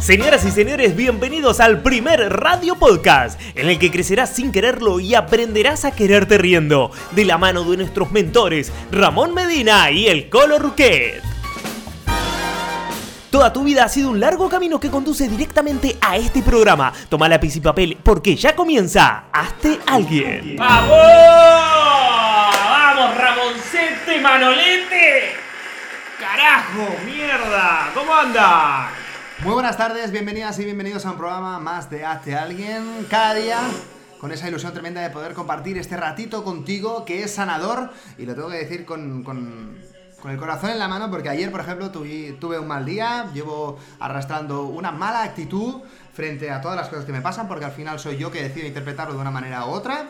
Señoras y señores, bienvenidos al primer Radio Podcast, en el que crecerás sin quererlo y aprenderás a quererte riendo, de la mano de nuestros mentores, Ramón Medina y el Colo Ruquet. Toda tu vida ha sido un largo camino que conduce directamente a este programa. Toma lápiz y papel porque ya comienza Hazte Alguien. ¡Vamos! ¡Vamos, Ramoncete Manolete! ¡Carajo! ¡Mierda! ¿Cómo anda? Muy buenas tardes, bienvenidas y bienvenidos a un programa más de Hazte Alguien. Cada día con esa ilusión tremenda de poder compartir este ratito contigo que es sanador y lo tengo que decir con, con, el corazón en la mano porque ayer, por ejemplo, tuve, tuve un mal día, llevo arrastrando una mala actitud frente a todas las cosas que me pasan porque al final soy yo que decido interpretarlo de una manera u otra.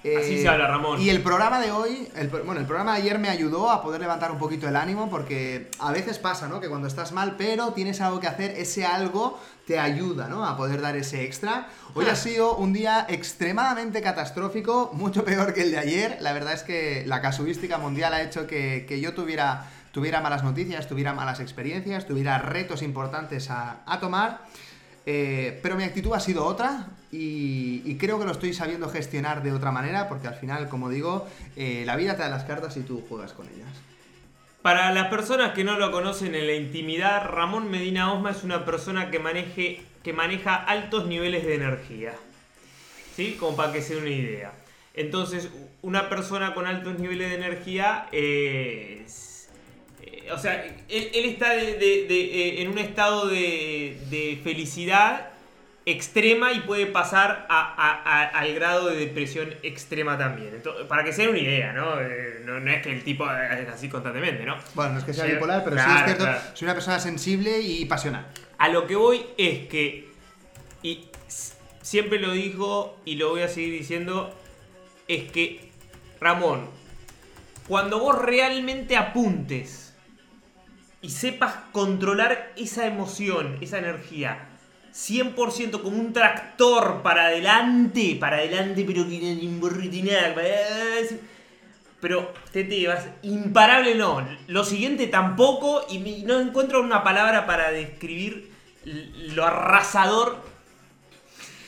Así Eh, se habla, Ramón. Y el programa de hoy, el, bueno, el programa de ayer me ayudó a poder levantar un poquito el ánimo porque a veces pasa, ¿no? Que cuando estás mal, pero tienes algo que hacer, ese algo te ayuda, ¿no? A poder dar ese extra. Hoy Ah. ha sido un día extremadamente catastrófico, mucho peor que el de ayer. La verdad es que la casuística mundial ha hecho que, que yo tuviera, tuviera malas noticias, tuviera malas experiencias, tuviera retos importantes a, a tomar. Eh, pero mi actitud ha sido otra y, creo que lo estoy sabiendo gestionar de otra manera porque al final, como digo, eh, la vida te da las cartas y tú juegas con ellas. Para las personas que no lo conocen en la intimidad, Ramón Medina Osma es una persona que, maneje, que maneja altos niveles de energía. ¿Sí? Como para que se den una idea. Entonces, una persona con altos niveles de energía eh, o sea, él, él está de- de- de, eh, en un estado de, felicidad extrema y puede pasar a- a- a- al grado de depresión extrema también. Entonces, para que se den una idea, ¿no? Eh, no, no es que el tipo es así constantemente, ¿no? Bueno, no es que sea Sí, bipolar, pero sí claro, es cierto, claro. soy una persona sensible y pasional. A lo que voy es que, y siempre lo digo y lo voy a seguir diciendo, es que, Ramón, cuando vos realmente apuntes y sepas controlar esa emoción, esa energía, 100% como un tractor para adelante, para adelante, pero que pero te te vas imparable no. Lo siguiente tampoco y no encuentro una palabra para describir lo arrasador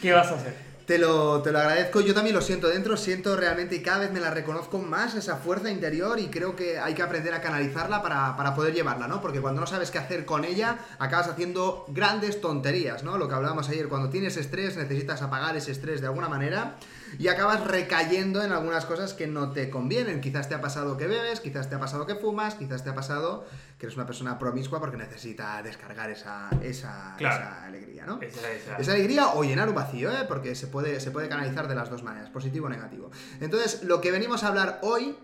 que vas a hacer. Te lo, te lo agradezco, yo también lo siento dentro, siento realmente y cada vez me la reconozco más esa fuerza interior y creo que hay que aprender a canalizarla para, para poder llevarla, ¿no? Porque cuando no sabes qué hacer con ella, acabas haciendo grandes tonterías, ¿no? Lo que hablábamos ayer, cuando tienes estrés necesitas apagar ese estrés de alguna manera y acabas recayendo en algunas cosas que no te convienen. Quizás te ha pasado que bebes, quizás te ha pasado que fumas, quizás te ha pasado que eres una persona promiscua porque necesita descargar esa, esa, Claro. esa alegría, ¿no? Esa- esa- Esa alegría o llenar un vacío, ¿eh? porque se puede, se puede canalizar de las dos maneras, positivo o negativo. Entonces, lo que venimos a hablar hoy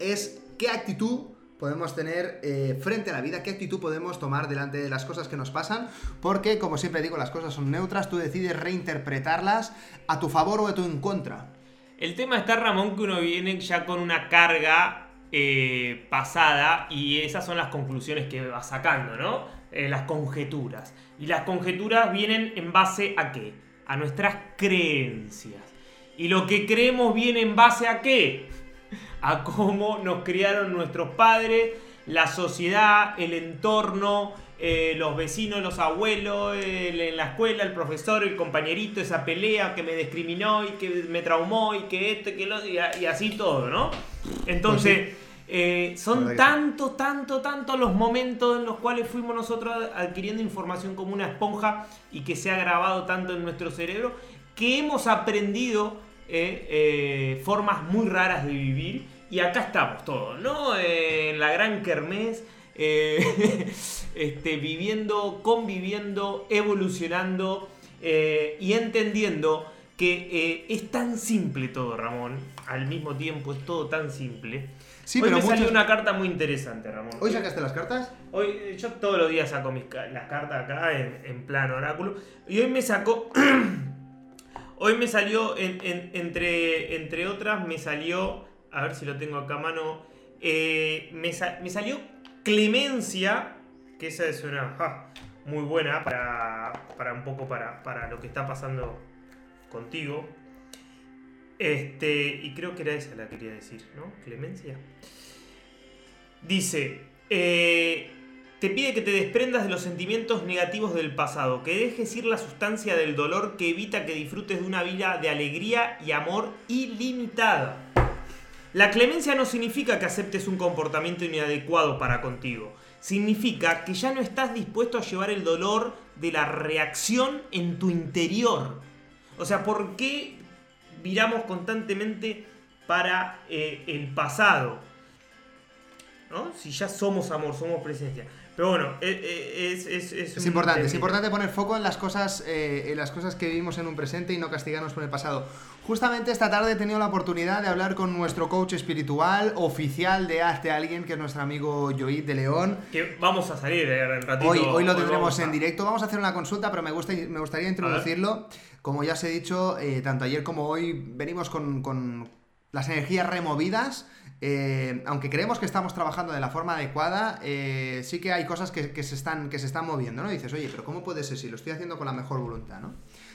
es qué actitud podemos tener eh, frente a la vida, qué actitud podemos tomar delante de las cosas que nos pasan, porque, como siempre digo, las cosas son neutras, tú decides reinterpretarlas a tu favor o a tu en contra. El tema está, Ramón, que uno viene ya con una carga eh, pasada y esas son las conclusiones que va sacando, ¿no? Eh, las conjeturas. Y las conjeturas vienen en base a qué? A nuestras creencias. Y lo que creemos viene en base a qué? A cómo nos criaron nuestros padres, la sociedad, el entorno, eh, los vecinos, los abuelos, el- en la escuela, el profesor, el compañerito, esa pelea que me discriminó y que me traumó y que esto y que lo y, así todo, ¿no? Entonces, eh, son tanto, tanto, tanto los momentos en los cuales fuimos nosotros adquiriendo información como una esponja y que se ha grabado tanto en nuestro cerebro que hemos aprendido eh, eh, formas muy raras de vivir y acá estamos todos, ¿no? En la gran kermés, este, viviendo, conviviendo, evolucionando y entendiendo que es tan simple todo, Ramón. Al mismo tiempo es todo tan simple. Sí, Hoy pero me salió una carta muy interesante, Ramón. ¿Hoy sacaste las cartas? Hoy, yo todos los días saco mis, las cartas acá en, en plan oráculo. Y hoy me sacó. hoy me salió, en- en- entre, entre otras, me salió. A ver si lo tengo acá a mano. eh, me, sa- me salió Clemencia. Que esa es una. ja, muy buena para, para un poco para, para lo que está pasando contigo. Este, y creo que era esa la que quería decir, ¿no? Clemencia. Dice, eh, te pide que te desprendas de los sentimientos negativos del pasado, que dejes ir la sustancia del dolor que evita que disfrutes de una vida de alegría y amor ilimitada. La clemencia no significa que aceptes un comportamiento inadecuado para contigo. Significa que ya no estás dispuesto a llevar el dolor de la reacción en tu interior. O sea, ¿por qué viramos constantemente para eh, el pasado? ¿No? Si ya somos amor, somos presencia. Pero bueno, eh, eh, es, es, es, es importante, es importante poner foco en las cosas, eh, en las cosas que vivimos en un presente y no castigarnos por el pasado. Justamente esta tarde he tenido la oportunidad de hablar con nuestro coach espiritual oficial de Hazte Alguien, que es nuestro amigo Joit de León. Que vamos a salir en ratito. Hoy, hoy lo tendremos en directo. Vamos a hacer una consulta, pero me, gusta, me gustaría introducirlo. Como ya os he dicho, tanto ayer como hoy venimos con, con las energías removidas eh, aunque creemos que estamos trabajando de la forma adecuada, eh, sí que hay cosas que, se están, que se están moviendo, ¿no? dices, oye, pero ¿cómo puede ser si lo estoy haciendo con la mejor voluntad, ¿no?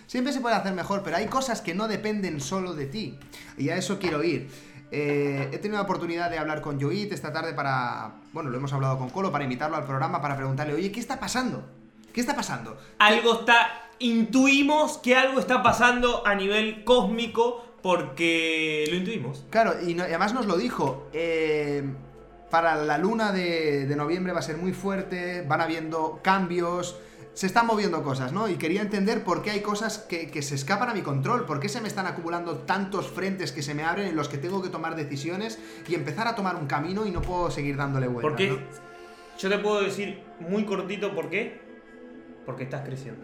Siempre se puede hacer mejor, pero hay cosas que no dependen solo de ti. Y a eso quiero ir. Eh, he tenido la oportunidad de hablar con Joit esta tarde para. Bueno, lo hemos hablado con Colo para invitarlo al programa para preguntarle, oye, ¿qué está pasando? ¿Qué está pasando? Algo está. Intuimos que algo está pasando a nivel cósmico porque lo intuimos. Claro, y, además nos lo dijo. Eh, para la luna de, noviembre va a ser muy fuerte, van habiendo cambios, se están moviendo cosas, ¿no? Y quería entender por qué hay cosas que, se escapan a mi control, por qué se me están acumulando tantos frentes que se me abren en los que tengo que tomar decisiones y empezar a tomar un camino y no puedo seguir dándole vueltas. Porque yo te puedo decir muy cortito por qué. Porque estás creciendo.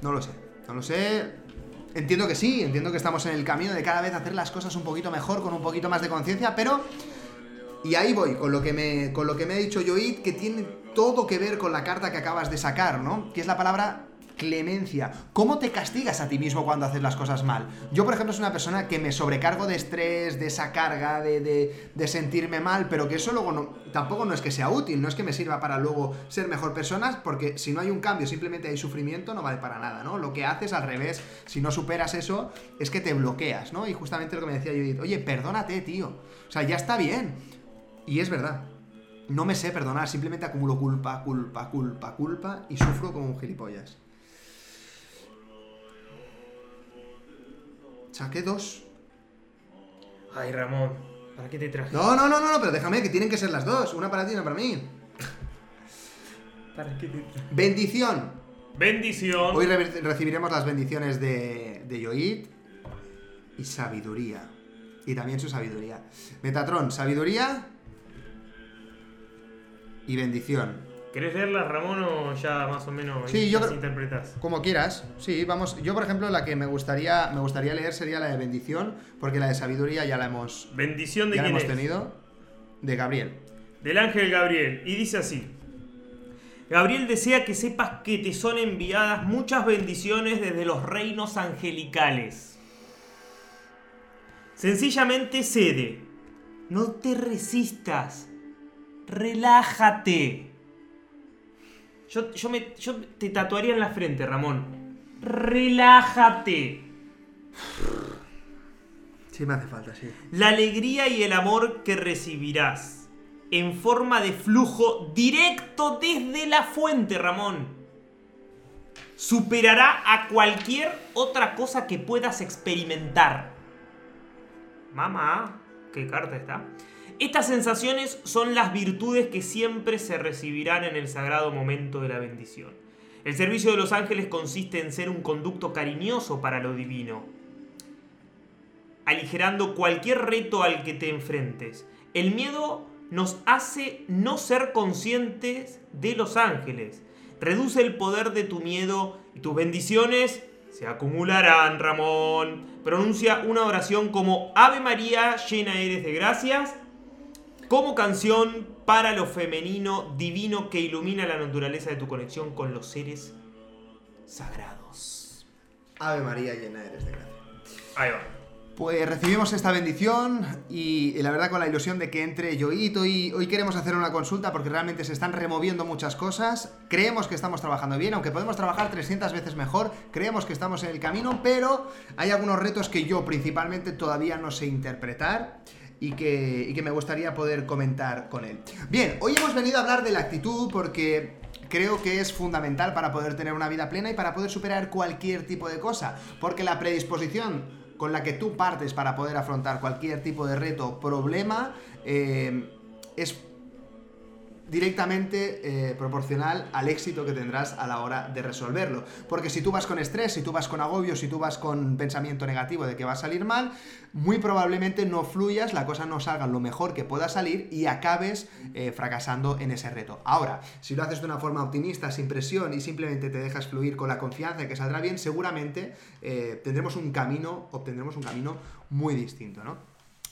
No lo sé, no lo sé. Entiendo que sí, entiendo que estamos en el camino de cada vez hacer las cosas un poquito mejor, con un poquito más de conciencia, pero... Y ahí voy, con lo que me, con lo que me ha dicho Joit, que tiene todo que ver con la carta que acabas de sacar, ¿no? Que es la palabra clemencia. ¿Cómo te castigas a ti mismo cuando haces las cosas mal? Yo, por ejemplo, soy una persona que me sobrecargo de estrés, de esa carga, de, sentirme mal, pero que eso luego no, tampoco no es que sea útil, no es que me sirva para luego ser mejor persona, porque si no hay un cambio, simplemente hay sufrimiento, no vale para nada, ¿no? Lo que haces al revés, si no superas eso, es que te bloqueas, ¿no? Y justamente lo que me decía Judith, oye, perdónate, tío. O sea, ya está bien. Y es verdad. No me sé perdonar, simplemente acumulo culpa, culpa, culpa, culpa y sufro como un gilipollas. Saqué dos. Ay, Ramón, ¿para qué te traje? No, no, no, no, pero déjame que tienen que ser las dos. Una para ti y una para mí. ¿Para qué te traje? Bendición. Bendición. Hoy recibiremos las bendiciones de, de Yoit y sabiduría. Y también su sabiduría. Metatron, sabiduría y bendición. ¿Querés leerlas, Ramón, o ya más o menos sí, yo interpretas? Como quieras. Sí, vamos. Yo, por ejemplo, la que me gustaría, me gustaría leer sería la de bendición, porque la de sabiduría ya la hemos. ¿Bendición de ya quién la hemos tenido. De Gabriel. Del ángel Gabriel. Y dice así. Gabriel desea que sepas que te son enviadas muchas bendiciones desde los reinos angelicales. Sencillamente cede. No te resistas. Relájate. Yo, yo, me, yo te tatuaría en la frente, Ramón. Relájate. Sí, me hace falta, sí. La alegría y el amor que recibirás en forma de flujo directo desde la fuente, Ramón, superará a cualquier otra cosa que puedas experimentar. Mamá, ¿qué carta está? Estas sensaciones son las virtudes que siempre se recibirán en el sagrado momento de la bendición. El servicio de los ángeles consiste en ser un conducto cariñoso para lo divino, aligerando cualquier reto al que te enfrentes. El miedo nos hace no ser conscientes de los ángeles. Reduce el poder de tu miedo y tus bendiciones se acumularán, Ramón. Pronuncia una oración como Ave María, llena eres de gracias como canción para lo femenino divino que ilumina la naturaleza de tu conexión con los seres sagrados. Ave María, llena eres de gracia. Ahí va. Pues recibimos esta bendición y, la verdad con la ilusión de que entre Yoito y hoy queremos hacer una consulta porque realmente se están removiendo muchas cosas. Creemos que estamos trabajando bien, aunque podemos trabajar 300 veces mejor, creemos que estamos en el camino, pero hay algunos retos que yo principalmente todavía no sé interpretar. Y que, y que me gustaría poder comentar con él. Bien, hoy hemos venido a hablar de la actitud porque creo que es fundamental para poder tener una vida plena y para poder superar cualquier tipo de cosa, porque la predisposición con la que tú partes para poder afrontar cualquier tipo de reto, problema, eh, es directamente eh, proporcional al éxito que tendrás a la hora de resolverlo. Porque si tú vas con estrés, si tú vas con agobio, si tú vas con pensamiento negativo de que va a salir mal, muy probablemente no fluyas, la cosa no salga lo mejor que pueda salir y acabes eh, fracasando en ese reto. Ahora, si lo haces de una forma optimista, sin presión y simplemente te dejas fluir con la confianza de que saldrá bien, seguramente eh, tendremos un camino, obtendremos un camino muy distinto, ¿no?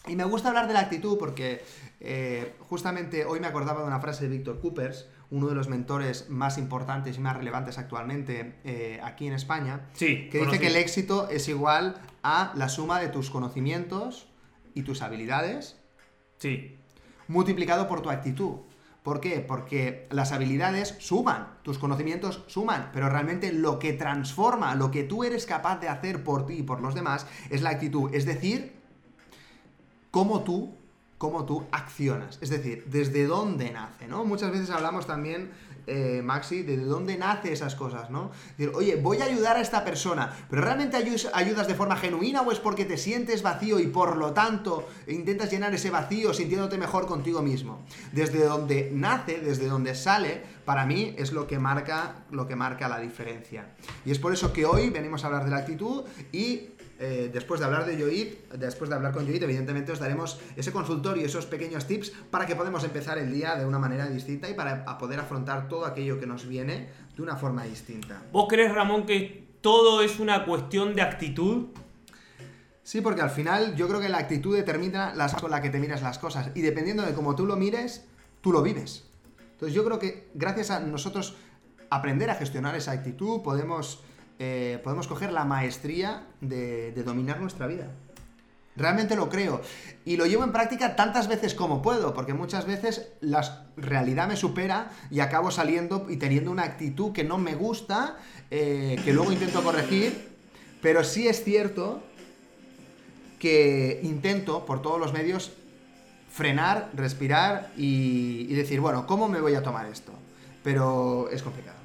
Y me gusta hablar de la actitud porque eh, justamente hoy me acordaba de una frase de Víctor Coopers, uno de los mentores más importantes y más relevantes actualmente eh, aquí en España, Sí, que dice que el éxito es igual a la suma de tus conocimientos y tus habilidades Sí. multiplicado por tu actitud. ¿Por qué? Porque las habilidades suman, tus conocimientos suman, pero realmente lo que transforma, lo que tú eres capaz de hacer por ti y por los demás es la actitud, es decir, cómo tú, cómo tú accionas, es decir, desde dónde nace, ¿no? Muchas veces hablamos también, eh, Maxi, de dónde nace esas cosas, ¿no? Decir, oye, voy a ayudar a esta persona, pero ¿realmente ayudas de forma genuina o es porque te sientes vacío y por lo tanto intentas llenar ese vacío sintiéndote mejor contigo mismo? Desde donde nace, desde donde sale, para mí es lo que marca, lo que marca la diferencia. Y es por eso que hoy venimos a hablar de la actitud y eh, después de hablar de Yoit, después de hablar con Yoit, evidentemente os daremos ese consultorio, esos pequeños tips para que podamos empezar el día de una manera distinta y para a poder afrontar todo aquello que nos viene de una forma distinta. ¿Vos crees, Ramón, que todo es una cuestión de actitud? Sí, porque al final yo creo que la actitud determina las con la que te miras las cosas y dependiendo de cómo tú lo mires, tú lo vives. Entonces yo creo que gracias a nosotros aprender a gestionar esa actitud podemos, eh, podemos coger la maestría de, dominar nuestra vida. Realmente lo creo. Y lo llevo en práctica tantas veces como puedo, porque muchas veces la realidad me supera y acabo saliendo y teniendo una actitud que no me gusta, eh, que luego intento corregir, pero sí es cierto que intento por todos los medios frenar, respirar y decir, bueno, ¿cómo me voy a tomar esto? Pero es complicado.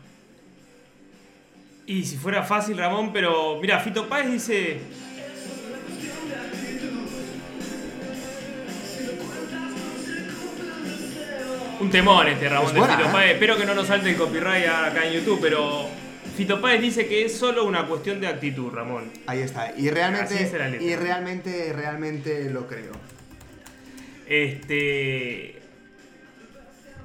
Y si fuera fácil, Ramón, pero mira, Fito Páez dice. Un temor este Ramón Es de buena, Fito ¿eh? Páez. Espero que no nos salte el copyright acá en YouTube, pero Fito Páez dice que es solo una cuestión de actitud, Ramón. Ahí está. Y realmente, Así dice la letra. y realmente, realmente lo creo. Este.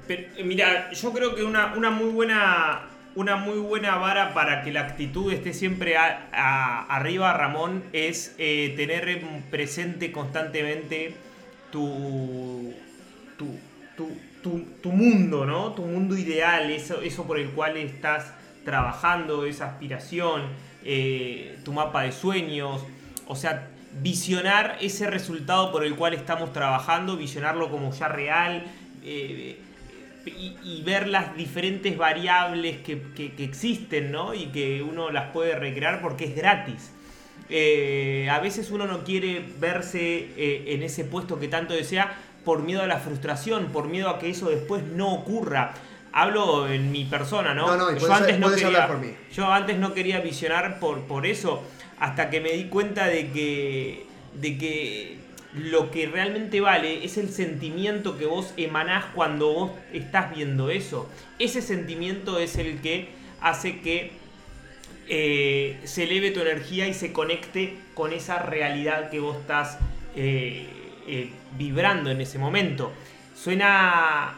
pero, mira, yo creo que una, una muy buena. Una muy buena vara para que la actitud esté siempre arriba, Ramón, es eh, tener en presente constantemente tu, tu, tu, tu- tu mundo, ¿no? Tu mundo ideal, eso, eso por el cual estás trabajando, esa aspiración, eh, tu mapa de sueños, o sea, visionar ese resultado por el cual estamos trabajando, visionarlo como ya real eh, y, y ver las diferentes variables que, que- que existen, ¿no? Y que uno las puede recrear porque es gratis. Eh, a veces uno no quiere verse eh, en ese puesto que tanto desea por miedo a la frustración, por miedo a que eso después no ocurra. Hablo en mi persona, ¿no? No, no, y puedes- puedes hablar por mí. yo antes no quería visionar por, por eso, hasta que me di cuenta de que, de que lo que realmente vale es el sentimiento que vos emanás cuando vos estás viendo eso. Ese sentimiento es el que hace que eh, se eleve tu energía y se conecte con esa realidad que vos estás eh, eh, vibrando en ese momento. Suena,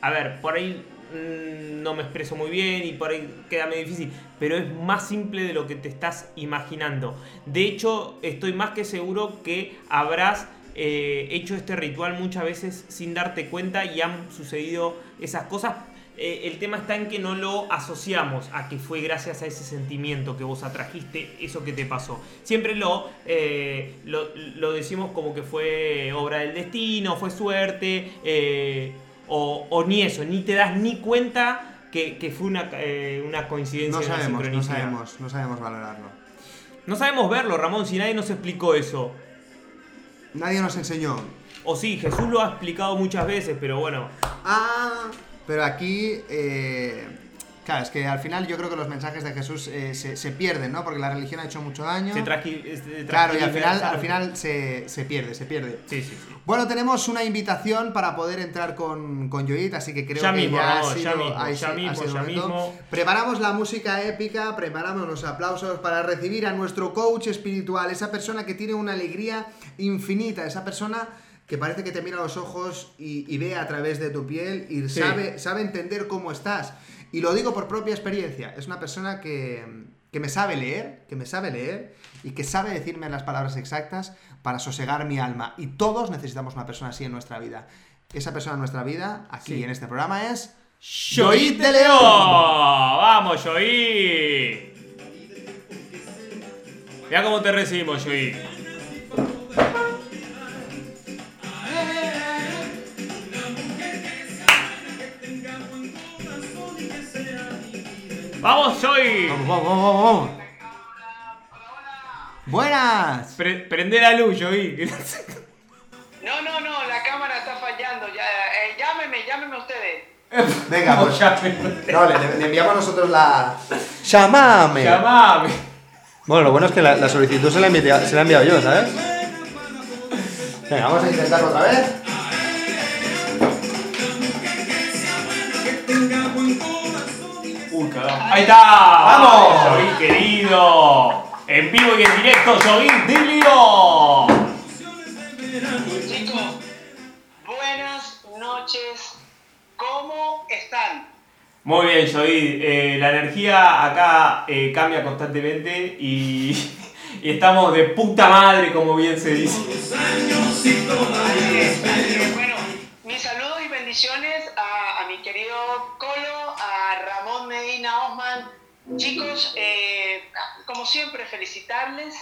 a ver, por ahí mm, no me expreso muy bien y por ahí queda medio difícil, pero es más simple de lo que te estás imaginando. De hecho, estoy más que seguro que habrás eh, hecho este ritual muchas veces sin darte cuenta y han sucedido esas cosas. Eh, el tema está en que no lo asociamos a que fue gracias a ese sentimiento que vos atrajiste eso que te pasó. Siempre lo, eh, lo, lo decimos como que fue obra del destino, fue suerte, o, o ni eso, ni te das ni cuenta que, que fue una, eh, una coincidencia. No una sabemos, no sabemos, no sabemos valorarlo. No sabemos verlo, Ramón, si nadie nos explicó eso. Nadie nos enseñó. O sí, Jesús lo ha explicado muchas veces, pero bueno. Ah, pero aquí... eh, Claro, es que al final yo creo que los mensajes de Jesús eh, se, se pierden, ¿no? Porque la religión ha hecho mucho daño. Se Claro, y al final, al final se, se pierde, se pierde. Sí, sí, sí. Bueno, tenemos una invitación para poder entrar con, con Yoit, así que creo Ya que mismo, ya, ha sido, ya mismo, ha ya ha mismo, sido ya mismo. Preparamos la música épica, preparamos los aplausos para recibir a nuestro coach espiritual, esa persona que tiene una alegría infinita, esa persona que parece que te mira a los ojos y, y ve a través de tu piel y Sí. sabe, sabe entender cómo estás. Y lo digo por propia experiencia, es una persona que, que me sabe leer, que me sabe leer y que sabe decirme las palabras exactas para sosegar mi alma. Y todos necesitamos una persona así en nuestra vida. Esa persona en nuestra vida, aquí Sí. en este programa, es... Joit de León. Vamos, Joit. Mira cómo te recibimos, Joit. Vamos, Joit. Vamos, vamos, vamos, vamos. Buenas. Pre- prende la luz, Joit. No, no, no, la cámara está fallando. Ya, eh, llámeme, llámeme ustedes. Venga, pues. Llámame. No, le, le enviamos nosotros la... ¡Llámame! Llamame. Bueno, lo bueno es que la, la solicitud se la, he enviado, se la he enviado yo, ¿sabes? Venga, vamos a intentarlo otra vez. Ahí está. ¡Vamos! Jovín querido. En vivo y en directo, Jovín Dilio. Chicos, buenas noches. ¿Cómo están? Muy bien, Jovín. Eh, la energía acá eh, cambia constantemente y, y estamos de puta madre, como bien se dice. Bueno, mis saludos y bendiciones a, a mi querido Ramón Medina Osman. Chicos, eh, como siempre, felicitarles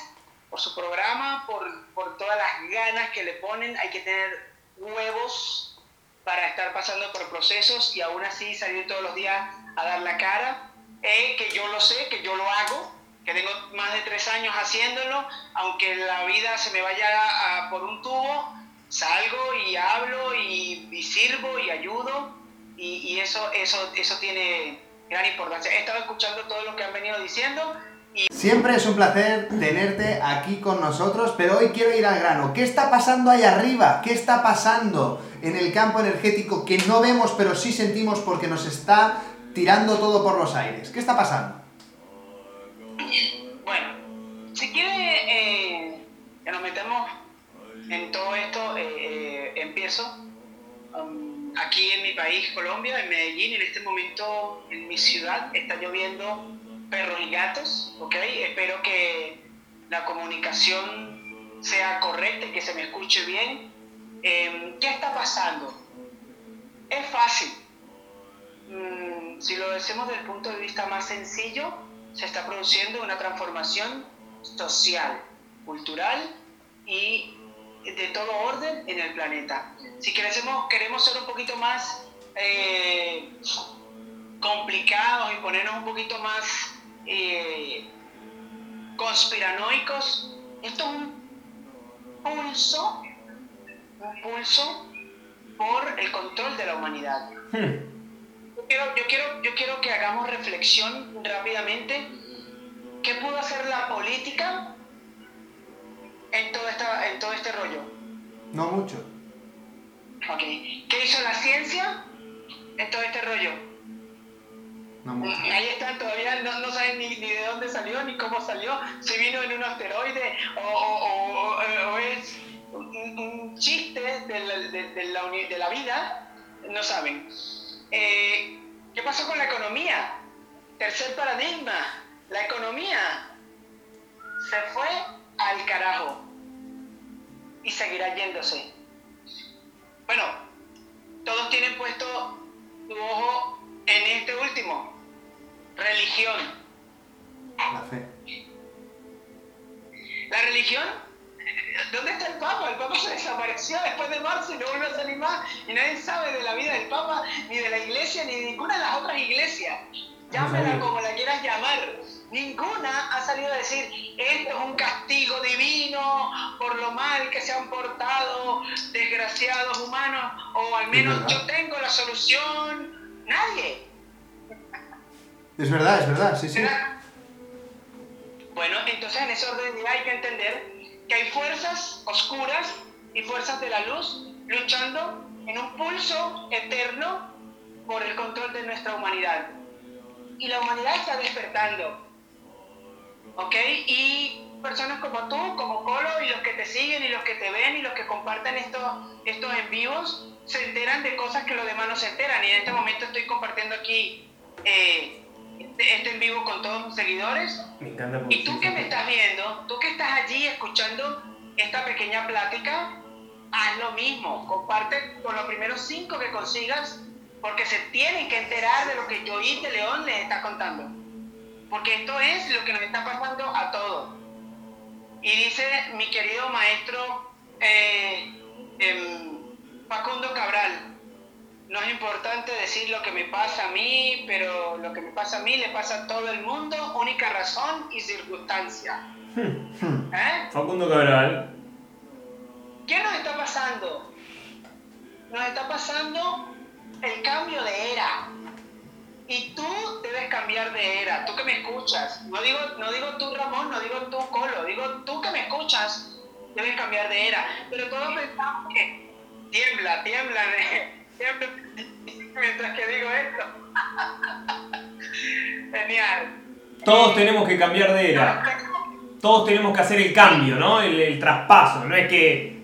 por su programa, por, por todas las ganas que le ponen. Hay que tener huevos para estar pasando por procesos y aún así salir todos los días a dar la cara. Eh, que yo lo sé, que yo lo hago, que tengo más de tres años haciéndolo, aunque la vida se me vaya por un tubo, salgo y hablo y, y sirvo y ayudo y, y eso, eso, eso tiene gran importancia. He estado escuchando todo lo que han venido diciendo y Siempre es un placer tenerte aquí con nosotros, pero hoy quiero ir al grano. ¿Qué está pasando ahí arriba? ¿Qué está pasando en el campo energético que no vemos pero sí sentimos porque nos está tirando todo por los aires? ¿Qué está pasando? Bueno, si quiere eh, que nos metemos en todo esto, eh, eh, empiezo. Um, aquí en mi país, Colombia, en Medellín, en este momento en mi ciudad está lloviendo perros y gatos, ¿ok? Espero que la comunicación sea correcta y que se me escuche bien. Em, ¿Qué está pasando? Es fácil. Mm, si lo decimos desde el punto de vista más sencillo, se está produciendo una transformación social, cultural y de todo orden en el planeta. Si queremos, queremos ser un poquito más eh, complicados y ponernos un poquito más eh, conspiranoicos, esto es un pulso, un pulso por el control de la humanidad. Yo quiero, yo, quiero, yo quiero que hagamos reflexión rápidamente. ¿Qué pudo hacer la política en todo, esta, en todo este rollo? No mucho. Ok. ¿Qué hizo la ciencia en todo este rollo? No mucho. Ahí están, todavía no, no saben ni, ni de dónde salió, ni cómo salió, si vino en un asteroide o, o- o- es un, un chiste de la, de- de la uni- de la vida, no saben. Eh, ¿Qué pasó con la economía? Tercer paradigma, la economía se fue al carajo y seguirá yéndose. Bueno, todos tienen puesto tu ojo en este último, religión. La fe. La religión, ¿dónde está el Papa? El Papa se desapareció después de marzo y no vuelve a salir más. Y nadie sabe de la vida del Papa, ni de la iglesia, ni de ninguna de las otras iglesias. Llámela como la quieras llamar. Ninguna ha salido a decir, esto es un castigo divino por lo mal que se han portado desgraciados humanos, o al menos yo tengo la solución. Nadie. Es verdad, es verdad, sí, sí. Bueno, entonces en ese orden de hay que entender que hay fuerzas oscuras y fuerzas de la luz luchando en un pulso eterno por el control de nuestra humanidad. Y la humanidad está despertando. ¿Ok? Y personas como tú, como Colo, y los que te siguen, y los que te ven, y los que comparten estos, estos en vivos, se enteran de cosas que los demás no se enteran. Y en este momento estoy compartiendo aquí eh, este, en vivo con todos mis seguidores. Me encanta y tú que me estás viendo, tú que estás allí escuchando esta pequeña plática, haz lo mismo. Comparte con los primeros cinco que consigas, porque se tienen que enterar de lo que Joí de León les está contando. Porque esto es lo que nos está pasando a todos. Y dice mi querido maestro eh, em, Facundo Cabral, no es importante decir lo que me pasa a mí, pero lo que me pasa a mí le pasa a todo el mundo, única razón y circunstancia. Hmm. ¿Eh? Facundo Cabral. ¿Qué nos está pasando? Nos está pasando el cambio de era. Y tú debes cambiar de era, tú que me escuchas. No digo, no digo tú, Ramón, no digo tú, Colo, digo tú que me escuchas, debes cambiar de era. Pero todos pensamos que tiembla, tiembla, mientras que digo esto. Genial. Todos tenemos que cambiar de era. Todos tenemos que hacer el cambio, ¿no? El, traspaso, no es que...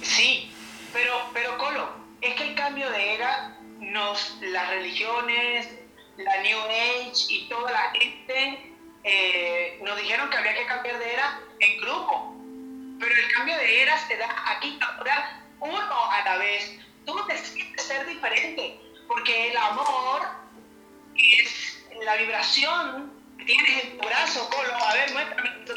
Sí, pero, pero Colo, es que el cambio de era, nos, las religiones, la New Age y toda la gente eh, nos dijeron que había que cambiar de era en grupo. Pero el cambio de era se da aquí ahora uno a la vez. Tú decides ser diferente, porque el amor es la vibración que tienes en tu brazo, Colo. A ver, muéstrame tu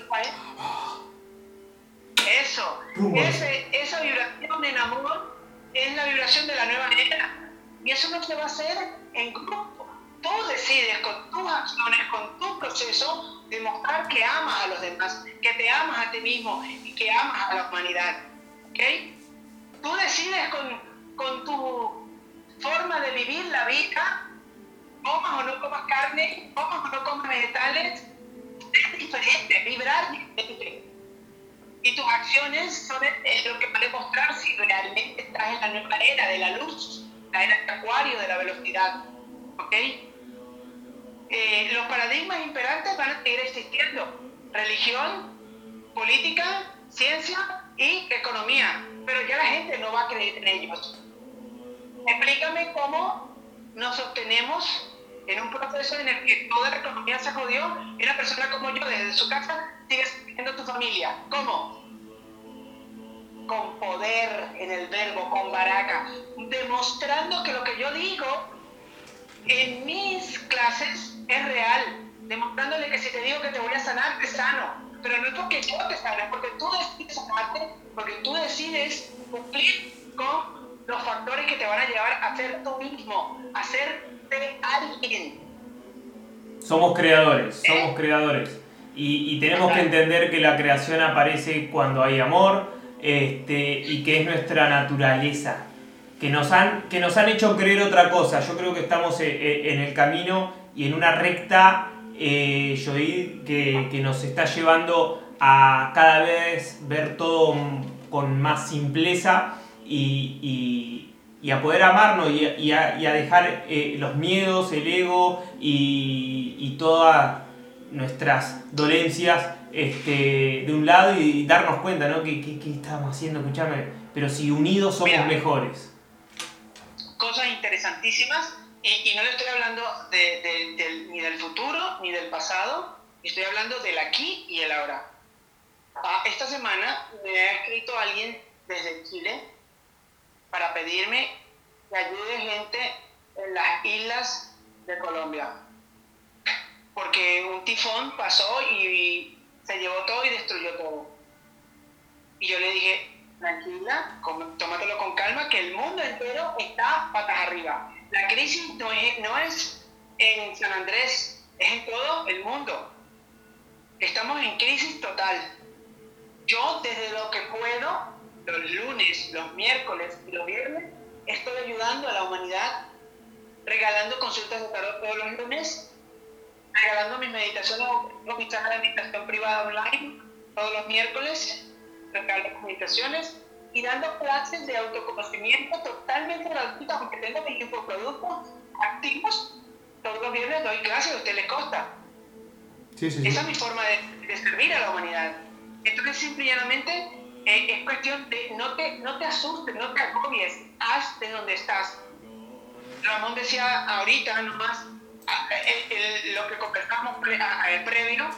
Eso, Ese, esa vibración en amor es la vibración de la nueva era. Y eso no se va a hacer en grupo. Tú decides con tus acciones, con tu proceso, demostrar que amas a los demás, que te amas a ti mismo y que amas a la humanidad. ¿Ok? tú decides con, tu forma de vivir la vida, comas o no comas carne, comas o no comas vegetales, es diferente, vibrar diferente. Y tus acciones son lo que va a demostrar si realmente estás en la nueva era de la luz, la era de acuario, de la velocidad. ¿Ok? Eh, los paradigmas imperantes van a seguir existiendo. Religión, política, ciencia y economía pero ya la gente no va a creer en ellos. Explícame cómo nos sostenemos en un proceso en el que toda la economía se jodió y una persona como yo desde su casa sigue sosteniendo tu familia. ¿Cómo? Con poder en el verbo, con baraca, demostrando que lo que yo digo en mis clases es real, demostrándole que si te digo que te voy a sanar, te sano pero no es porque yo te sane, porque tú decides sanarte, porque tú decides cumplir con los factores que te van a llevar a ser tú mismo, a ser de alguien. Somos creadores, somos ¿Eh? creadores. Y, tenemos que entender que la creación aparece cuando hay amor este, y que es nuestra naturaleza. Que nos, han, que nos han hecho creer otra cosa. Yo creo que estamos eh, eh, en el camino y en una recta eh, que, que, nos está llevando a cada vez ver todo con más simpleza y, y, a poder amarnos y, a, dejar eh, los miedos, el ego y, todas nuestras dolencias este, de un lado y darnos cuenta, ¿no? ¿Qué, qué, estamos haciendo? Escuchame, pero si unidos somos mejores. Cosas interesantísimas y, no le estoy hablando de, ni del futuro ni del pasado, estoy hablando del aquí y el ahora. Ah, esta semana me ha escrito alguien desde Chile para pedirme que ayude gente en las islas de Colombia. Porque un tifón pasó y se llevó todo y destruyó todo. Y yo le dije, tranquila, tómatelo con calma, que el mundo entero está patas arriba la crisis no es, en San Andrés, es en todo el mundo. Estamos en crisis total. Yo desde lo que puedo, los lunes, los miércoles y los viernes, estoy ayudando a la humanidad, regalando consultas de tarot todos los lunes, regalando mis meditaciones, mi de meditación privada online todos los miércoles, regalo meditaciones y dando clases de autoconocimiento totalmente gratuitas, porque tengo mis productos activos. Todos los viernes doy clases, a usted le costa. Esa es mi forma de, servir a la humanidad. Entonces, simplemente eh, es cuestión de no te, no te asustes, no te agobies, haz de donde estás. Ramón decía ahorita nomás lo que conversamos previo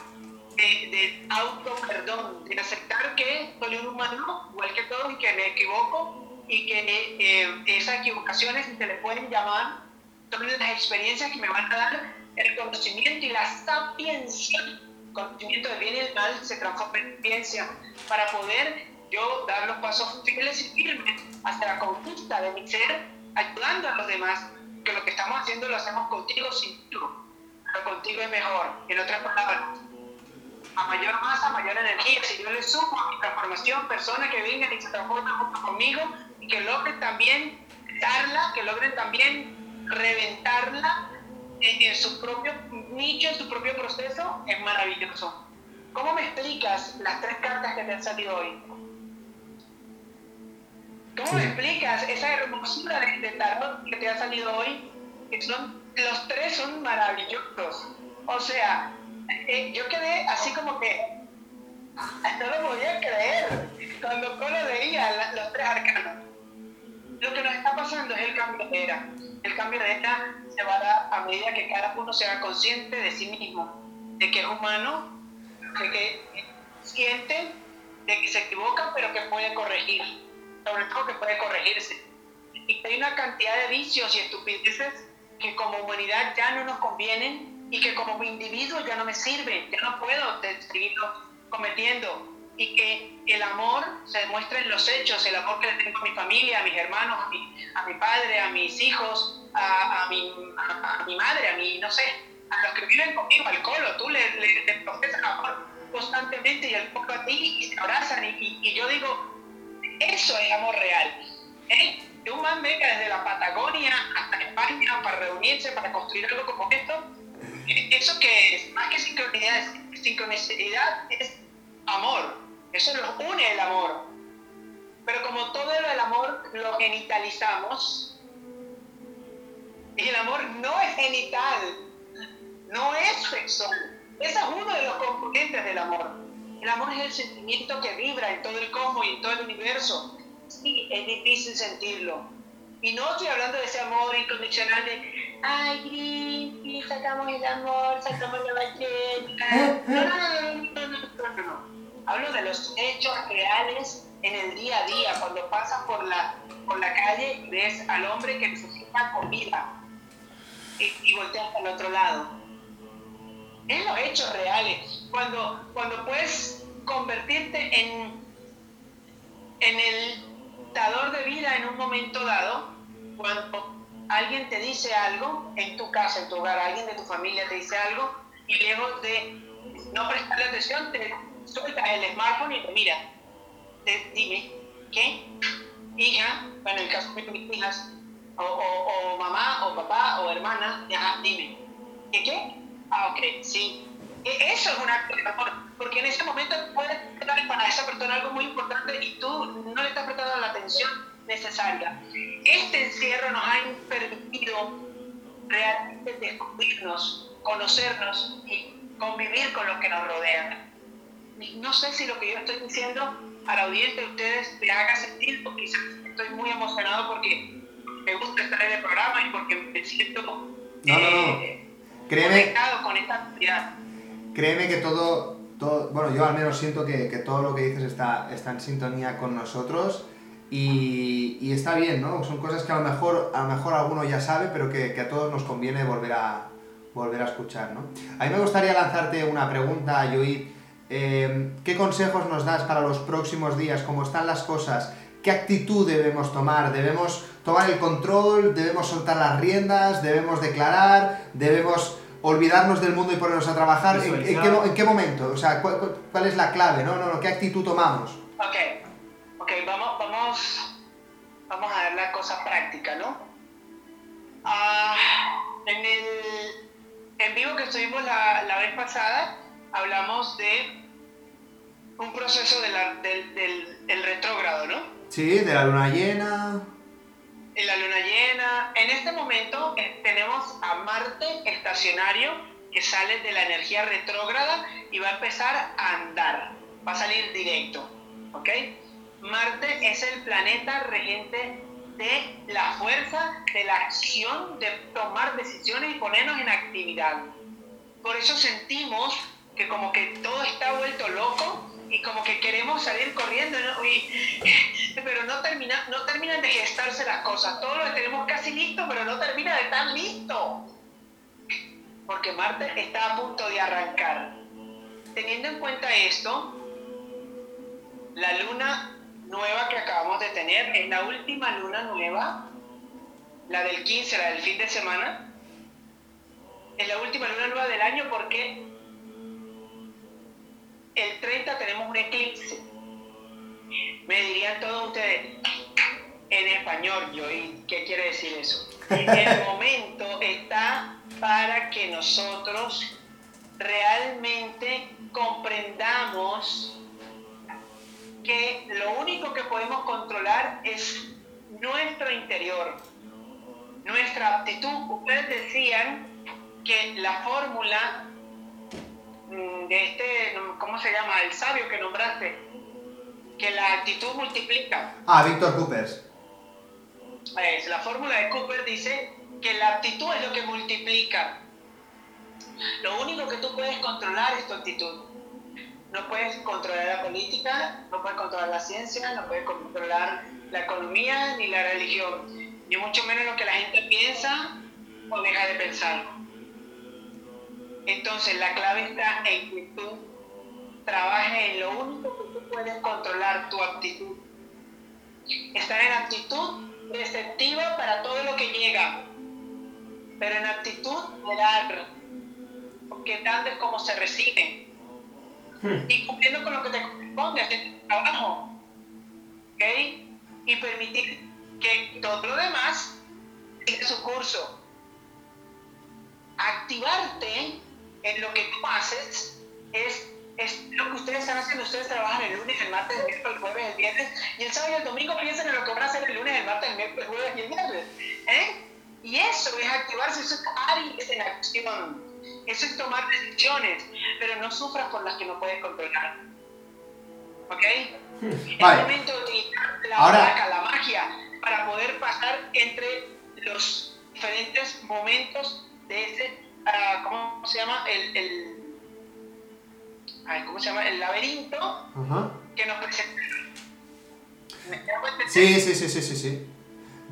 de, de auto perdón, de aceptar que soy un humano igual que todos y que me equivoco y que eh, esas equivocaciones se le pueden llamar son las experiencias que me van a dar el conocimiento y la sapiencia. Conocimiento del bien y el mal se transforma en ciencia para poder yo dar los pasos fieles y firmes hasta la conquista de mi ser, ayudando a los demás, que lo que estamos haciendo lo hacemos contigo sin tú, pero contigo es mejor. En otras palabras, a mayor masa, mayor energía. Si yo le sumo a mi transformación personas que vengan y se transformen junto conmigo y que logren también darla, que logren también reventarla en, su propio nicho, en su propio proceso, es maravilloso. ¿Cómo me explicas las tres cartas que te han salido hoy? ¿Cómo me explicas esa hermosura de, de tarot que te ha salido hoy? Que son, los tres son maravillosos. O sea, eh, yo quedé así como que no lo podía creer cuando Colo leía los tres arcanos. Lo que nos está pasando es el cambio de era. El cambio de era se va a dar a medida que cada uno sea consciente de sí mismo, de que es humano, de que siente, de que se equivoca, pero que puede corregir. Sobre todo que puede corregirse. Y hay una cantidad de vicios y estupideces que como humanidad ya no nos convienen y que como individuo ya no me sirve, ya no puedo seguirlo cometiendo. Y que el amor se demuestra en los hechos, el amor que le tengo a mi familia, a mis hermanos, a mi, a mi padre, a mis hijos, a, a, mi, a, mi, madre, a mi, no sé, a los que viven conmigo, al colo, tú le, le, profesas amor constantemente y el poco a ti y se abrazan. Y, y, yo digo, eso es amor real. ¿eh? Que un man venga desde la Patagonia hasta España para reunirse, para construir algo como esto, eso que es, más que sincronicidad, sincronicidad es amor. Eso nos une el amor. Pero como todo el amor lo genitalizamos, y el amor no es genital, no es sexual. Ese es uno de los componentes del amor. El amor es el sentimiento que vibra en todo el cosmos y en todo el universo. Sí, es difícil sentirlo. Y no estoy hablando de ese amor incondicional de ay, y sacamos el amor, sacamos la ballena. No, no, no, no, no, Hablo de los hechos reales en el día a día, cuando pasas por la, por la calle y ves al hombre que necesita comida y, y volteas al otro lado. En los hechos reales, cuando, cuando puedes convertirte en, en el dador de vida en un momento dado, cuando alguien te dice algo en tu casa, en tu hogar, alguien de tu familia te dice algo y luego de no prestarle atención, te sueltas el smartphone y te mira, te, dime, ¿qué? Hija, bueno, en el caso de mis hijas, o, o, mamá, o papá, o hermana, ya, dime, ¿qué qué? Ah, ok, sí. E, eso es un acto de amor, porque en ese momento puede dar para esa persona algo muy importante y tú no le estás prestando la atención necesaria. Este encierro nos ha permitido realmente descubrirnos, conocernos y convivir con los que nos rodean. No sé si lo que yo estoy diciendo a la audiencia de ustedes le haga sentido, quizás estoy muy emocionado porque me gusta estar en el programa y porque me siento no, eh, conectado con esta actividad. Créeme que todo, todo, bueno, yo al menos siento que, que todo lo que dices está, está en sintonía con nosotros y, está bien, ¿no? Son cosas que a lo mejor, a lo mejor alguno ya sabe, pero que, a todos nos conviene volver a, volver a escuchar, ¿no? A mí me gustaría lanzarte una pregunta, Joey. Eh, ¿Qué consejos nos das para los próximos días? ¿Cómo están las cosas? ¿Qué actitud debemos tomar? ¿Debemos tomar el control? ¿Debemos soltar las riendas? ¿Debemos declarar? ¿Debemos olvidarnos del mundo y ponernos a trabajar? ¿En, en qué, en qué momento? O sea, ¿cuál, cuál es la clave? ¿no? No, no, ¿Qué actitud tomamos? Ok, ok, vamos, vamos, vamos a ver la cosa práctica, ¿no? Ah, en el en vivo que estuvimos la, la vez pasada, hablamos de un proceso de la- del, del- del retrógrado, ¿no? Sí, de la luna llena. En la luna llena. En este momento eh, tenemos a Marte estacionario que sale de la energía retrógrada y va a empezar a andar. Va a salir directo. ¿Ok? Marte es el planeta regente de la fuerza, de la acción, de tomar decisiones y ponernos en actividad. Por eso sentimos que como que todo está vuelto loco y como que queremos salir corriendo, ¿no? Y- pero no, termina, no terminan de gestarse las cosas. Todo lo tenemos casi listo, pero no termina de estar listo. Porque Marte está a punto de arrancar. Teniendo en cuenta esto, la luna nueva que acabamos de tener es la última luna nueva, la del 15, la del fin de semana. Es la última luna nueva del año porque el 30 tenemos un eclipse. Me dirían todos ustedes, en español, yo, ¿y qué quiere decir eso? El momento está para que nosotros realmente comprendamos que lo único que podemos controlar es nuestro interior, nuestra aptitud. Ustedes decían que la fórmula de este, ¿cómo se llama? El sabio que nombraste, que la actitud multiplica. Ah, Víctor Coopers. Es, la fórmula de Cooper dice que la actitud es lo que multiplica. Lo único que tú puedes controlar es tu actitud. No puedes controlar la política, no puedes controlar la ciencia, no puedes controlar la economía ni la religión, ni mucho menos lo que la gente piensa o deja de pensar. Entonces la clave está en que tú trabajes en lo único que tú puedes controlar, tu actitud. Estar en actitud receptiva para todo lo que llega, pero en actitud de dar, porque dando es como se recibe. Y cumpliendo con lo que te corresponde, hacer tu trabajo. ¿Ok? Y permitir que todo lo demás siga su curso. Activarte en lo que tú haces es, es lo que ustedes están haciendo. Ustedes trabajan el lunes, el martes, el miércoles, el jueves, el viernes. Y el sábado y el domingo piensan en lo que van a hacer el lunes, el martes, el miércoles, el jueves y el viernes. ¿Eh? Y eso es activarse, eso es Aries en acción. Eso es tomar decisiones, pero no sufras por las que no puedes controlar. ¿Ok? Es Vale. momento de utilizar la Ahora- baraca, la magia, para poder pasar entre los diferentes momentos de ese, ah, ¿cómo se llama? El, el- ¿cómo se llama? El laberinto que nos presenta. Sí, sí, sí, sí, sí, sí.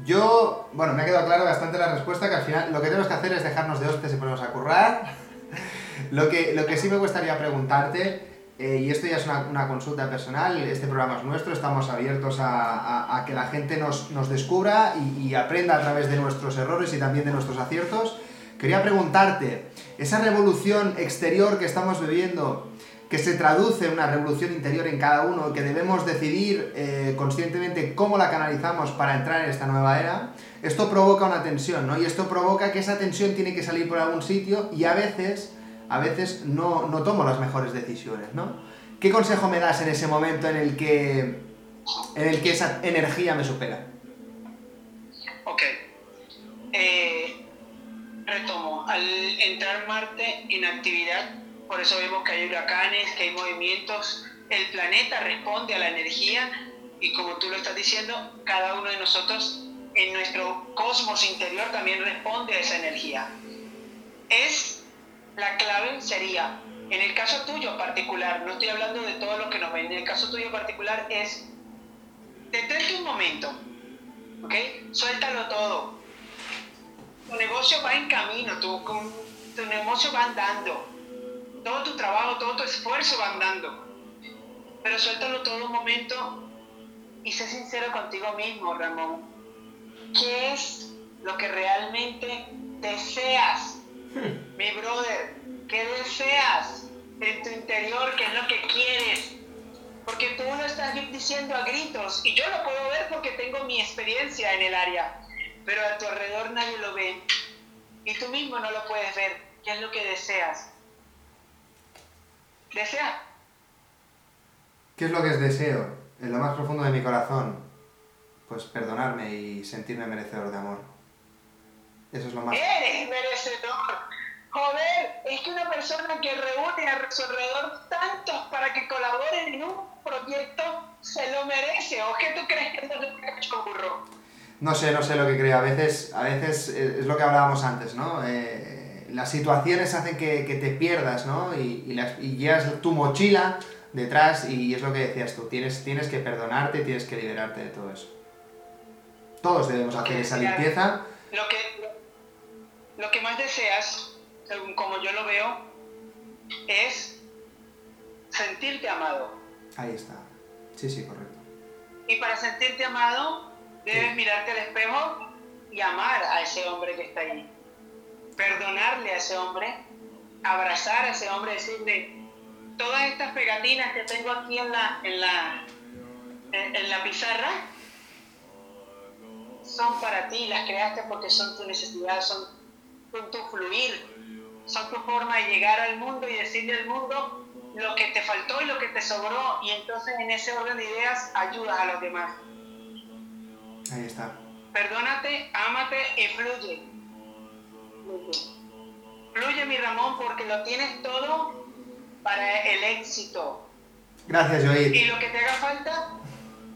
Yo, bueno, me ha quedado claro bastante la respuesta, que al final lo que tenemos que hacer es dejarnos de hostias y ponernos a currar. Lo que, lo que sí me gustaría preguntarte, eh, y esto ya es una, una consulta personal, este programa es nuestro, estamos abiertos a, a- a que la gente nos, nos descubra y, y aprenda a través de nuestros errores y también de nuestros aciertos. Quería preguntarte, esa revolución exterior que estamos viviendo, que se traduce en una revolución interior en cada uno, que debemos decidir eh, conscientemente cómo la canalizamos para entrar en esta nueva era, esto provoca una tensión, ¿no? Y esto provoca que esa tensión tiene que salir por algún sitio y a veces, a veces no, no tomo las mejores decisiones, ¿no? ¿Qué consejo me das en ese momento en el que, en el que esa energía me supera? Ok. Eh, retomo. Al entrar Marte en actividad, por eso vemos que hay huracanes, que hay movimientos, el planeta responde a la energía y como tú lo estás diciendo, cada uno de nosotros en nuestro cosmos interior también responde a esa energía. Es la clave sería, en el caso tuyo particular, no estoy hablando de todo lo que nos ven, en el caso tuyo particular es, detente un momento, ¿ok? Suéltalo todo. Tu negocio va en camino, tu, con- tu negocio va andando. Todo tu trabajo, todo tu esfuerzo va andando. Pero suéltalo todo un momento y sé sincero contigo mismo, Ramón. ¿Qué es lo que realmente deseas? Hmm. Mi brother, ¿qué deseas en tu interior? ¿Qué es lo que quieres? Porque tú lo estás diciendo a gritos y yo lo puedo ver porque tengo mi experiencia en el área, pero a tu alrededor nadie lo ve y tú mismo no lo puedes ver. ¿Qué es lo que deseas? ¿Deseas? ¿Qué es lo que es deseo? En lo más profundo de mi corazón, pues perdonarme y sentirme merecedor de amor. Eso es lo más... ¡Eres merecedor! Joder, es que una persona que reúne a su alrededor tantos para que colaboren en un proyecto se lo merece. ¿O qué tú crees que es lo que ha hecho burro? No sé, no sé lo que creo. A veces, a veces eh, es lo que hablábamos antes, ¿no? Eh, las situaciones hacen que, te pierdas, ¿no? Y, y, las, y llevas tu mochila detrás y es lo que decías tú. Tienes, tienes que perdonarte, tienes que liberarte de todo eso. Todos debemos hacer esa limpieza. Lo que, lo que más deseas, según como yo lo veo, es sentirte amado. Ahí está. Sí, sí, correcto. Y para sentirte amado, Debes mirarte al espejo y amar a ese hombre que está ahí. Perdonarle a ese hombre, abrazar a ese hombre, decirle, todas estas pegatinas que tengo aquí en la, en la, en, la pizarra son para ti, las creaste porque son tu necesidad, son, son tu fluir, son tu forma de llegar al mundo y decirle al mundo lo que te faltó y lo que te sobró y entonces en ese orden de ideas ayudas a los demás. Ahí está. Perdónate, ámate y fluye. Fluye. mi Ramón porque lo tienes todo para el éxito. Gracias, Joey. Y lo que te haga falta,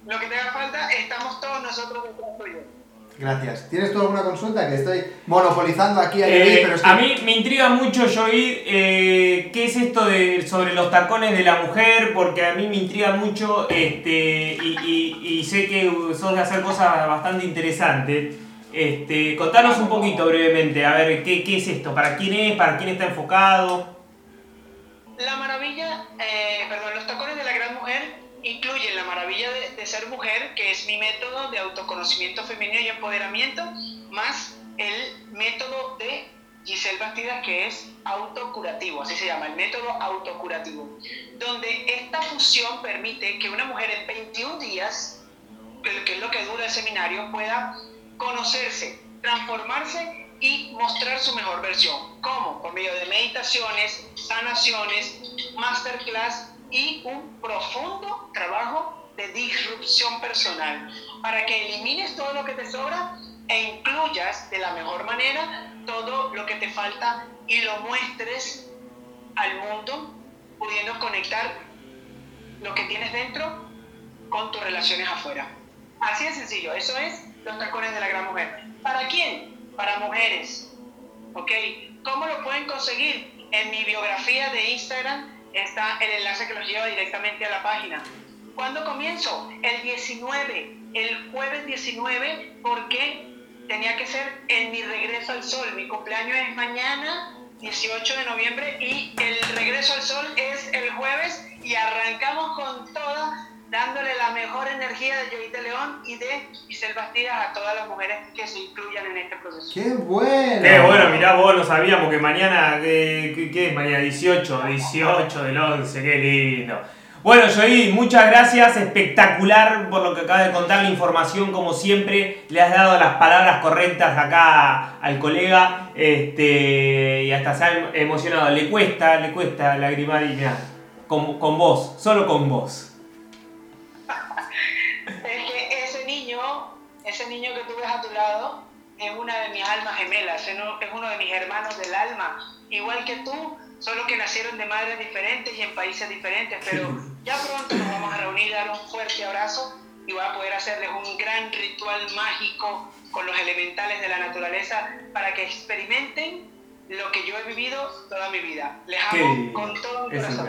lo que te haga falta, estamos todos nosotros detrás tuyo. Gracias. ¿Tienes tú alguna consulta? Que estoy monopolizando aquí a eh, pero A mí me intriga mucho, Joey, eh, qué es esto de, sobre los tacones de la mujer, porque a mí me intriga mucho este, y, sé que sos de hacer cosas bastante interesantes. Este, contanos un poquito brevemente, a ver, ¿qué, qué es esto? ¿Para quién es? ¿Para quién está enfocado? La maravilla, eh, perdón, los tacones de la gran mujer incluyen la maravilla de, ser mujer, que es mi método de autoconocimiento femenino y empoderamiento, más el método de Giselle Bastida, que es autocurativo, así se llama, el método autocurativo, donde esta fusión permite que una mujer en 21 días, que es lo que dura el seminario, pueda conocerse, transformarse y mostrar su mejor versión. ¿Cómo? Por medio de meditaciones, sanaciones, masterclass y un profundo trabajo de disrupción personal para que elimines todo lo que te sobra e incluyas de la mejor manera todo lo que te falta y lo muestres al mundo pudiendo conectar lo que tienes dentro con tus relaciones afuera. Así de sencillo, eso es los tacones de la gran mujer. ¿Para quién? Para mujeres. ¿Ok? ¿Cómo lo pueden conseguir? En mi biografía de Instagram está el enlace que los lleva directamente a la página. ¿Cuándo comienzo? El 19, el jueves 19, porque tenía que ser en mi regreso al sol. Mi cumpleaños es mañana, 18 de noviembre, y el regreso al sol es el jueves y arrancamos con la mejor energía de Joyita León y de Isel Bastidas a todas las mujeres que se incluyan en este proceso. ¡Qué bueno! ¡Qué bueno! Mirá, vos lo sabíamos que mañana, ¿qué, qué es mañana? 18, 18 del 11, qué lindo. Bueno, Joy, muchas gracias, espectacular por lo que acaba de contar, la información como siempre, le has dado las palabras correctas acá al colega este, y hasta se ha emocionado, le cuesta, le cuesta lagrimar y mira, con, con vos, solo con vos. Ese niño que tú ves a tu lado es una de mis almas gemelas, es uno de mis hermanos del alma, igual que tú, solo que nacieron de madres diferentes y en países diferentes, pero ya pronto nos vamos a reunir, dar un fuerte abrazo y voy a poder hacerles un gran ritual mágico con los elementales de la naturaleza para que experimenten lo que yo he vivido toda mi vida. Les amo con todo mi corazón.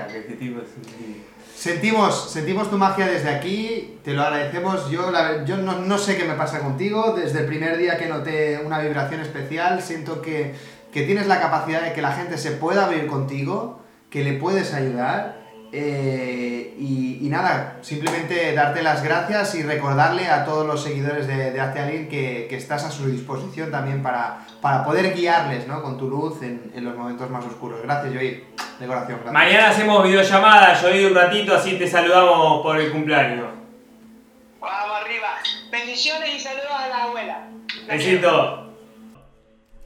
Sentimos, sentimos tu magia desde aquí, te lo agradecemos. Yo, yo no, sé qué me pasa contigo. Desde el primer día que noté una vibración especial, siento que, tienes la capacidad de que la gente se pueda abrir contigo, que le puedes ayudar Eh, y, y nada, simplemente darte las gracias y recordarle a todos los seguidores de, de Hazte Alguien que, que estás a su disposición también para, para poder guiarles ¿no? con tu luz en, en los momentos más oscuros. Gracias, Joey, de corazón. Gracias. Mañana hacemos videollamada, yo ido un ratito, así te saludamos por el cumpleaños. Vamos arriba. Bendiciones y saludos a la abuela. Besito.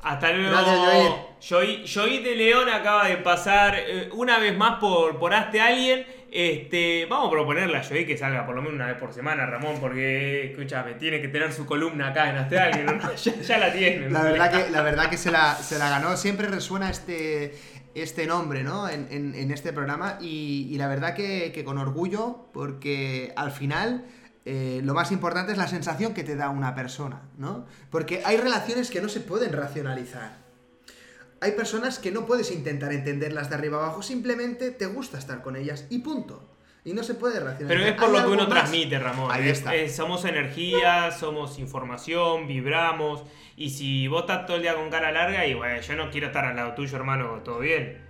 Hasta luego. Gracias. Joey de León acaba de pasar eh, una vez más por, por Hazte Alguien. Este, vamos a proponerle a Joey que salga por lo menos una vez por semana, Ramón, porque, escúchame, tiene que tener su columna acá en Hazte Alguien. ¿no? ya, ya la tiene. La verdad que, la verdad que se, la, se la ganó. Siempre resuena este, este nombre, ¿no? En, en- este programa. Y, la verdad que, que con orgullo, porque al final. eh, lo más importante es la sensación que te da una persona, ¿no? Porque hay relaciones que no se pueden racionalizar. Hay personas que no puedes intentar entenderlas de arriba abajo, simplemente te gusta estar con ellas y punto. Y no se puede racionalizar. Pero es por lo que uno más. transmite, Ramón. Ahí Es- está. es- somos energía, somos información, vibramos. Y si vos estás todo el día con cara larga, y bueno, yo no quiero estar al lado tuyo, hermano, todo bien.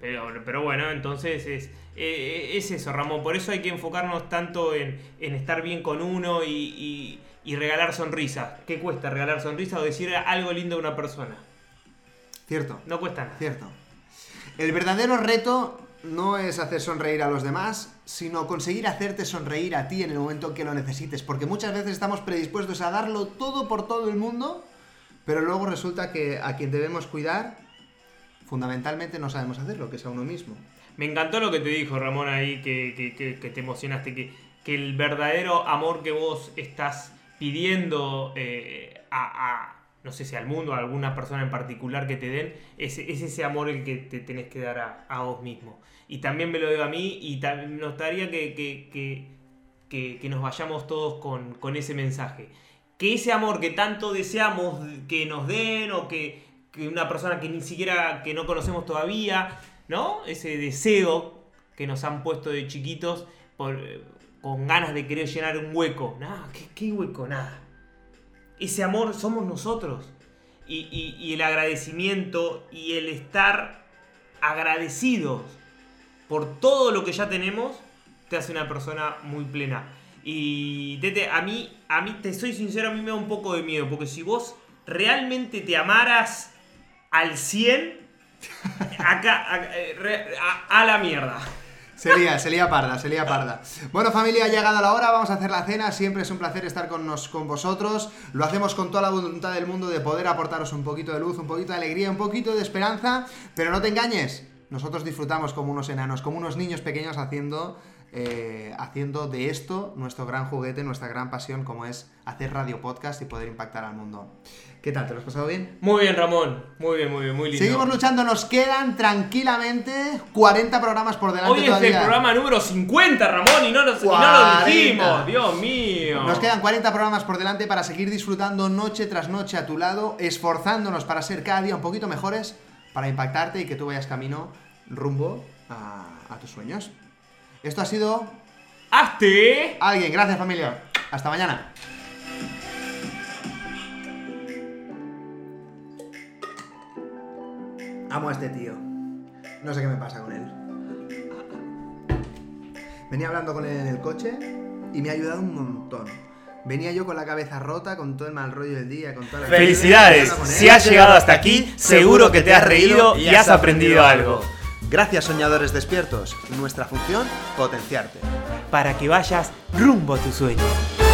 Pero, pero bueno, entonces es, eh, es eso, Ramón. Por eso hay que enfocarnos tanto en, en estar bien con uno y, y- y regalar sonrisas. ¿Qué cuesta regalar sonrisas o decir algo lindo a una persona? Cierto. No cuesta nada. Cierto. El verdadero reto no es hacer sonreír a los demás, sino conseguir hacerte sonreír a ti en el momento en que lo necesites. Porque muchas veces estamos predispuestos a darlo todo por todo el mundo, pero luego resulta que a quien debemos cuidar, fundamentalmente no sabemos hacerlo, que es a uno mismo. Me encantó lo que te dijo Ramón ahí, que, que- que- que te emocionaste, que, el verdadero amor que vos estás pidiendo eh, a, no sé si al mundo, a alguna persona en particular que te den, es, es ese amor el que te tenés que dar a, a vos mismo. Y también me lo digo a mí y me gustaría que, que- que- que- que nos vayamos todos con, con ese mensaje. Que ese amor que tanto deseamos que nos den o que, que una persona que ni siquiera que no conocemos todavía, ¿no? Ese deseo que nos han puesto de chiquitos por, eh, con ganas de querer llenar un hueco. Nada, ¿qué, qué hueco? Nada. Ese amor somos nosotros. Y, el agradecimiento y el estar agradecidos por todo lo que ya tenemos te hace una persona muy plena. Y Tete, a mí, a mí, te soy sincero, a mí me da un poco de miedo, porque si vos realmente te amaras al 100, acá, a, eh, a la mierda. Sería, sería parda, sería parda. Bueno, familia, ha llegado la hora, vamos a hacer la cena. Siempre es un placer estar con, nos, con vosotros. Lo hacemos con toda la voluntad del mundo de poder aportaros un poquito de luz, un poquito de alegría, un poquito de esperanza. Pero no te engañes, nosotros disfrutamos como unos enanos, como unos niños pequeños haciendo, eh, haciendo de esto nuestro gran juguete, nuestra gran pasión, como es hacer radio podcast y poder impactar al mundo. ¿Qué tal? ¿Te lo has pasado bien? Muy bien, Ramón. Muy bien, muy bien, muy lindo. Seguimos luchando, nos quedan tranquilamente 40 programas por delante Hoy es todavía. el programa número 50, Ramón, y no, nos, y no lo 40. dijimos. Dios mío. Nos quedan 40 programas por delante para seguir disfrutando noche tras noche a tu lado, esforzándonos para ser cada día un poquito mejores, para impactarte y que tú vayas camino rumbo a, a tus sueños. Esto ha sido Hazte. alguien. Gracias familia. Hasta mañana. Amo a este tío. No sé qué me pasa con él. Venía hablando con él en el coche y me ha ayudado un montón. Venía yo con la cabeza rota, con todo el mal rollo del día, con toda la... Felicidades, si has llegado hasta aquí, seguro que te has reído y has aprendido algo. Gracias soñadores despiertos. Nuestra función, potenciarte. Para que vayas rumbo a tu sueño.